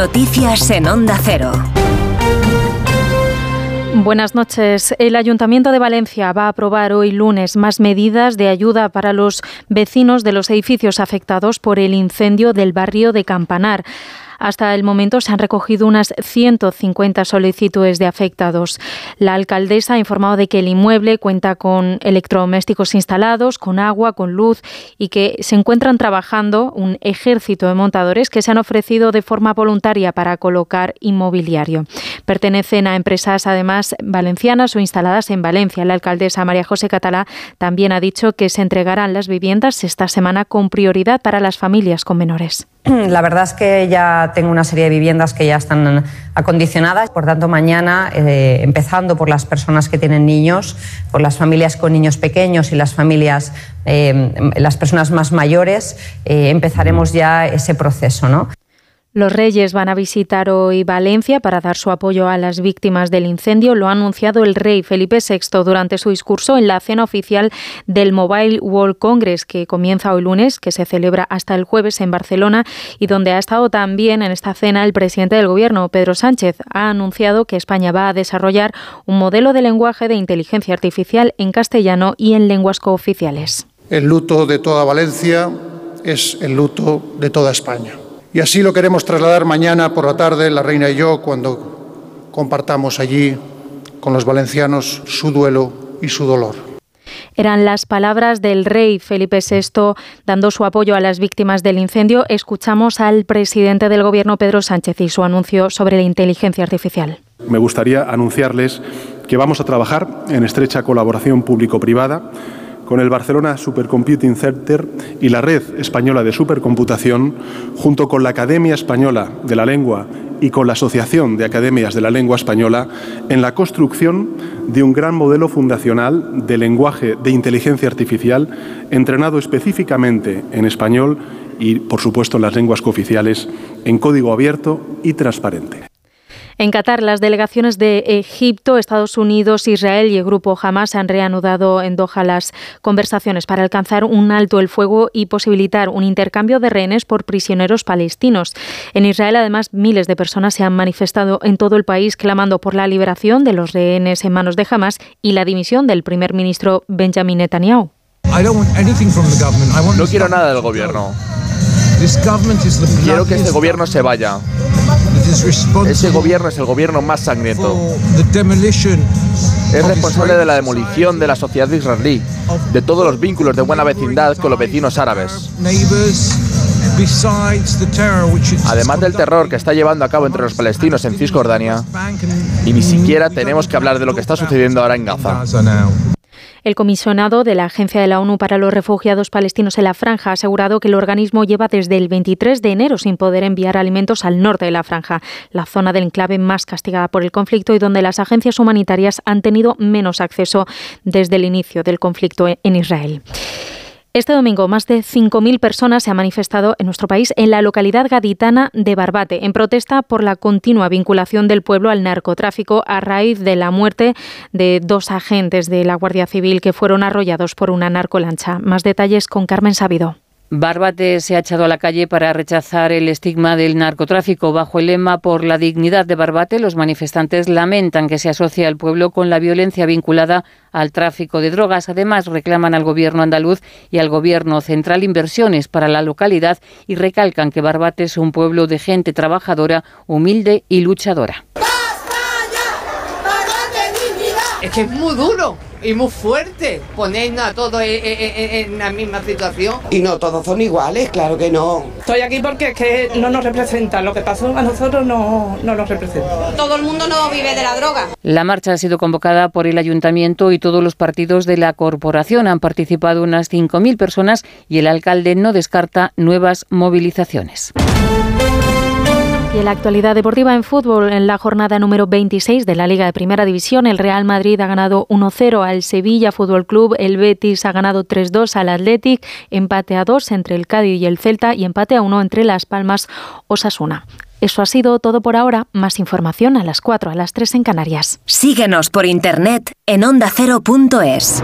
Noticias en Onda Cero. Buenas noches. El Ayuntamiento de Valencia va a aprobar hoy lunes más medidas de ayuda para los vecinos de los edificios afectados por el incendio del barrio de Campanar. Hasta el momento se han recogido unas 150 solicitudes de afectados. La alcaldesa ha informado de que el inmueble cuenta con electrodomésticos instalados, con agua, con luz y que se encuentran trabajando un ejército de montadores que se han ofrecido de forma voluntaria para colocar inmobiliario. Pertenecen a empresas además valencianas o instaladas en Valencia. La alcaldesa María José Catalá también ha dicho que se entregarán las viviendas esta semana con prioridad para las familias con menores. La verdad es que ya tengo una serie de viviendas que ya están acondicionadas, por tanto mañana, eh, empezando por las personas que tienen niños, por las familias con niños pequeños y las familias, eh, las personas más mayores, eh, empezaremos ya ese proceso, ¿no? Los Reyes van a visitar hoy Valencia para dar su apoyo a las víctimas del incendio. Lo ha anunciado el rey Felipe VI durante su discurso en la cena oficial del Mobile World Congress, que comienza hoy lunes, que se celebra hasta el jueves en Barcelona y donde ha estado también en esta cena el presidente del gobierno, Pedro Sánchez. Ha anunciado que España va a desarrollar un modelo de lenguaje de inteligencia artificial en castellano y en lenguas cooficiales. El luto de toda Valencia es el luto de toda España. Y así lo queremos trasladar mañana por la tarde, la reina y yo, cuando compartamos allí con los valencianos su duelo y su dolor. Eran las palabras del rey Felipe VI dando su apoyo a las víctimas del incendio. Escuchamos al presidente del Gobierno, Pedro Sánchez, y su anuncio sobre la inteligencia artificial. Me gustaría anunciarles que vamos a trabajar en estrecha colaboración público-privada con el Barcelona Supercomputing Center y la Red Española de Supercomputación, junto con la Academia Española de la Lengua y con la Asociación de Academias de la Lengua Española, en la construcción de un gran modelo fundacional de lenguaje de inteligencia artificial entrenado específicamente en español y, por supuesto, en las lenguas cooficiales, en código abierto y transparente. En Qatar, las delegaciones de Egipto, Estados Unidos, Israel y el grupo Hamas han reanudado en Doha las conversaciones para alcanzar un alto el fuego y posibilitar un intercambio de rehenes por prisioneros palestinos. En Israel, además, miles de personas se han manifestado en todo el país clamando por la liberación de los rehenes en manos de Hamas y la dimisión del primer ministro Benjamin Netanyahu. No quiero nada del gobierno. Quiero que este gobierno se vaya. Ese gobierno es el gobierno más sangriento. Es responsable de la demolición de la sociedad israelí, de todos los vínculos de buena vecindad con los vecinos árabes. Además del terror que está llevando a cabo entre los palestinos en Cisjordania, y ni siquiera tenemos que hablar de lo que está sucediendo ahora en Gaza. El comisionado de la Agencia de la ONU para los Refugiados Palestinos en la Franja ha asegurado que el organismo lleva desde el 23 de enero sin poder enviar alimentos al norte de la Franja, la zona del enclave más castigada por el conflicto y donde las agencias humanitarias han tenido menos acceso desde el inicio del conflicto en Israel. Este domingo, más de 5.000 personas se han manifestado en nuestro país en la localidad gaditana de Barbate, en protesta por la continua vinculación del pueblo al narcotráfico a raíz de la muerte de dos agentes de la Guardia Civil que fueron arrollados por una narcolancha. Más detalles con Carmen Sabido. Barbate se ha echado a la calle para rechazar el estigma del narcotráfico. Bajo el lema Por la dignidad de Barbate, los manifestantes lamentan que se asocie al pueblo con la violencia vinculada al tráfico de drogas. Además, reclaman al gobierno andaluz y al gobierno central inversiones para la localidad y recalcan que Barbate es un pueblo de gente trabajadora, humilde y luchadora. Es que es muy duro y muy fuerte ponernos a todos en, la misma situación. Y no todos son iguales, claro que no. Estoy aquí porque es que no nos representa, lo que pasó a nosotros no, no nos representa. Todo el mundo no vive de la droga. La marcha ha sido convocada por el ayuntamiento y todos los partidos de la corporación. Han participado unas 5.000 personas y el alcalde no descarta nuevas movilizaciones. Y en la actualidad deportiva en fútbol, en la jornada número 26 de la Liga de Primera División, el Real Madrid ha ganado 1-0 al Sevilla Fútbol Club, el Betis ha ganado 3-2 al Athletic, empate a 2 entre el Cádiz y el Celta y empate a 1 entre Las Palmas Osasuna. Eso ha sido todo por ahora. Más información a las 4, a las 3 en Canarias. Síguenos por internet en ondacero.es.